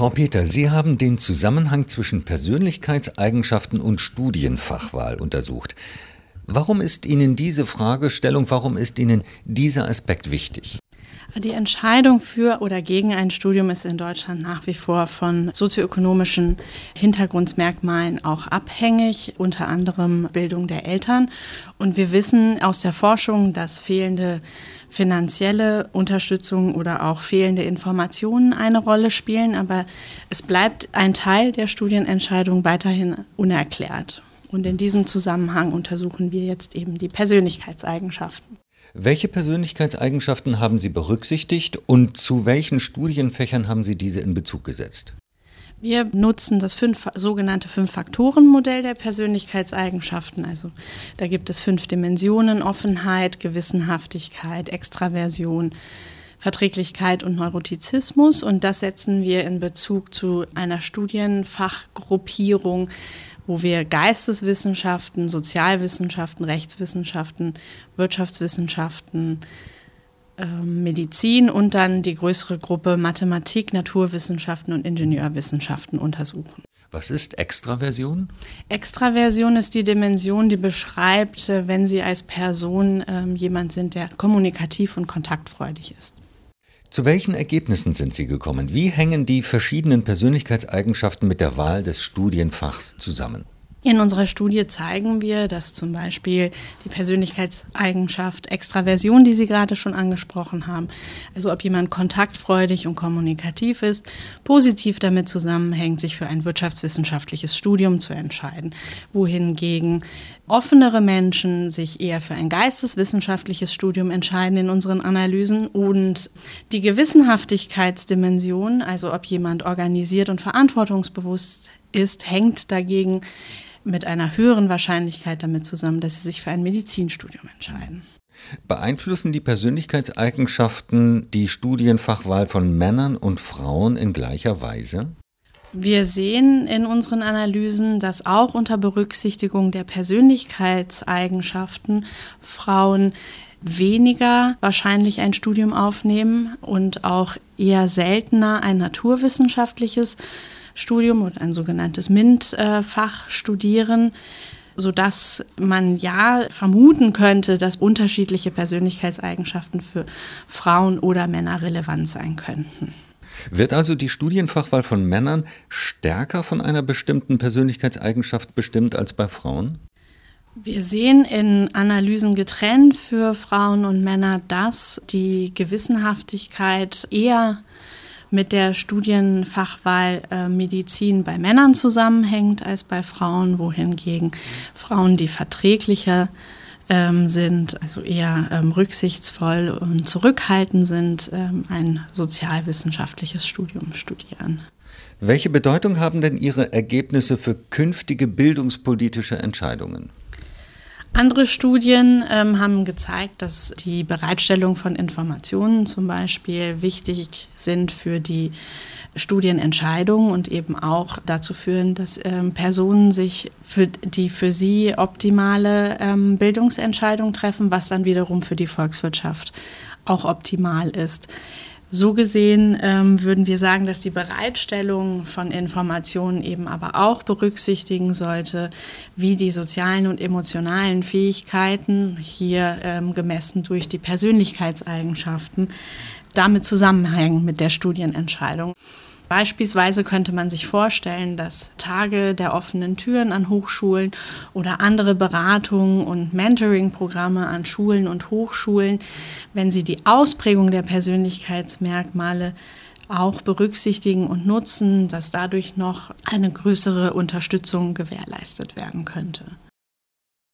Frau Peter, Sie haben den Zusammenhang zwischen Persönlichkeitseigenschaften und Studienfachwahl untersucht. Warum ist Ihnen diese Fragestellung, warum ist Ihnen dieser Aspekt wichtig? Die Entscheidung für oder gegen ein Studium ist in Deutschland nach wie vor von sozioökonomischen Hintergrundmerkmalen auch abhängig, unter anderem Bildung der Eltern. Und wir wissen aus der Forschung, dass fehlende finanzielle Unterstützung oder auch fehlende Informationen eine Rolle spielen. Aber es bleibt ein Teil der Studienentscheidung weiterhin unerklärt. Und in diesem Zusammenhang untersuchen wir jetzt eben die Persönlichkeitseigenschaften. Welche Persönlichkeitseigenschaften haben Sie berücksichtigt und zu welchen Studienfächern haben Sie diese in Bezug gesetzt? Wir nutzen das fünf, sogenannte Fünf-Faktoren-Modell der Persönlichkeitseigenschaften. Also da gibt es fünf Dimensionen, Offenheit, Gewissenhaftigkeit, Extraversion, Verträglichkeit und Neurotizismus. Und das setzen wir in Bezug zu einer Studienfachgruppierung wo wir Geisteswissenschaften, Sozialwissenschaften, Rechtswissenschaften, Wirtschaftswissenschaften, ähm, Medizin und dann die größere Gruppe Mathematik, Naturwissenschaften und Ingenieurwissenschaften untersuchen. Was ist Extraversion? Extraversion ist die Dimension, die beschreibt, äh, wenn Sie als Person ähm, jemand sind, der kommunikativ und kontaktfreudig ist. Zu welchen Ergebnissen sind Sie gekommen? Wie hängen die verschiedenen Persönlichkeitseigenschaften mit der Wahl des Studienfachs zusammen? In unserer Studie zeigen wir, dass zum Beispiel die Persönlichkeitseigenschaft Extraversion, die Sie gerade schon angesprochen haben, also ob jemand kontaktfreudig und kommunikativ ist, positiv damit zusammenhängt, sich für ein wirtschaftswissenschaftliches Studium zu entscheiden, wohingegen offenere Menschen sich eher für ein geisteswissenschaftliches Studium entscheiden in unseren Analysen und die Gewissenhaftigkeitsdimension, also ob jemand organisiert und verantwortungsbewusst ist, hängt dagegen mit einer höheren Wahrscheinlichkeit damit zusammen, dass sie sich für ein Medizinstudium entscheiden. Beeinflussen die Persönlichkeitseigenschaften die Studienfachwahl von Männern und Frauen in gleicher Weise? Wir sehen in unseren Analysen, dass auch unter Berücksichtigung der Persönlichkeitseigenschaften Frauen weniger wahrscheinlich ein Studium aufnehmen und auch eher seltener ein naturwissenschaftliches Studium oder ein sogenanntes MINT-Fach studieren, sodass man ja vermuten könnte, dass unterschiedliche Persönlichkeitseigenschaften für Frauen oder Männer relevant sein könnten. Wird also die Studienfachwahl von Männern stärker von einer bestimmten Persönlichkeitseigenschaft bestimmt als bei Frauen? Wir sehen in Analysen getrennt für Frauen und Männer, dass die Gewissenhaftigkeit eher mit der Studienfachwahl äh, Medizin bei Männern zusammenhängt als bei Frauen, wohingegen Frauen, die verträglicher ähm, sind, also eher ähm, rücksichtsvoll und zurückhaltend sind, ähm, ein sozialwissenschaftliches Studium studieren. Welche Bedeutung haben denn Ihre Ergebnisse für künftige bildungspolitische Entscheidungen? Andere Studien ähm, haben gezeigt, dass die Bereitstellung von Informationen zum Beispiel wichtig sind für die Studienentscheidungen und eben auch dazu führen, dass ähm, Personen sich für die für sie optimale ähm, Bildungsentscheidung treffen, was dann wiederum für die Volkswirtschaft auch optimal ist. So gesehen ähm, würden wir sagen, dass die Bereitstellung von Informationen eben aber auch berücksichtigen sollte, wie die sozialen und emotionalen Fähigkeiten, hier ähm, gemessen durch die Persönlichkeitseigenschaften, damit zusammenhängen mit der Studienentscheidung. Beispielsweise könnte man sich vorstellen, dass Tage der offenen Türen an Hochschulen oder andere Beratungen und Mentoring-Programme an Schulen und Hochschulen, wenn sie die Ausprägung der Persönlichkeitsmerkmale auch berücksichtigen und nutzen, dass dadurch noch eine größere Unterstützung gewährleistet werden könnte.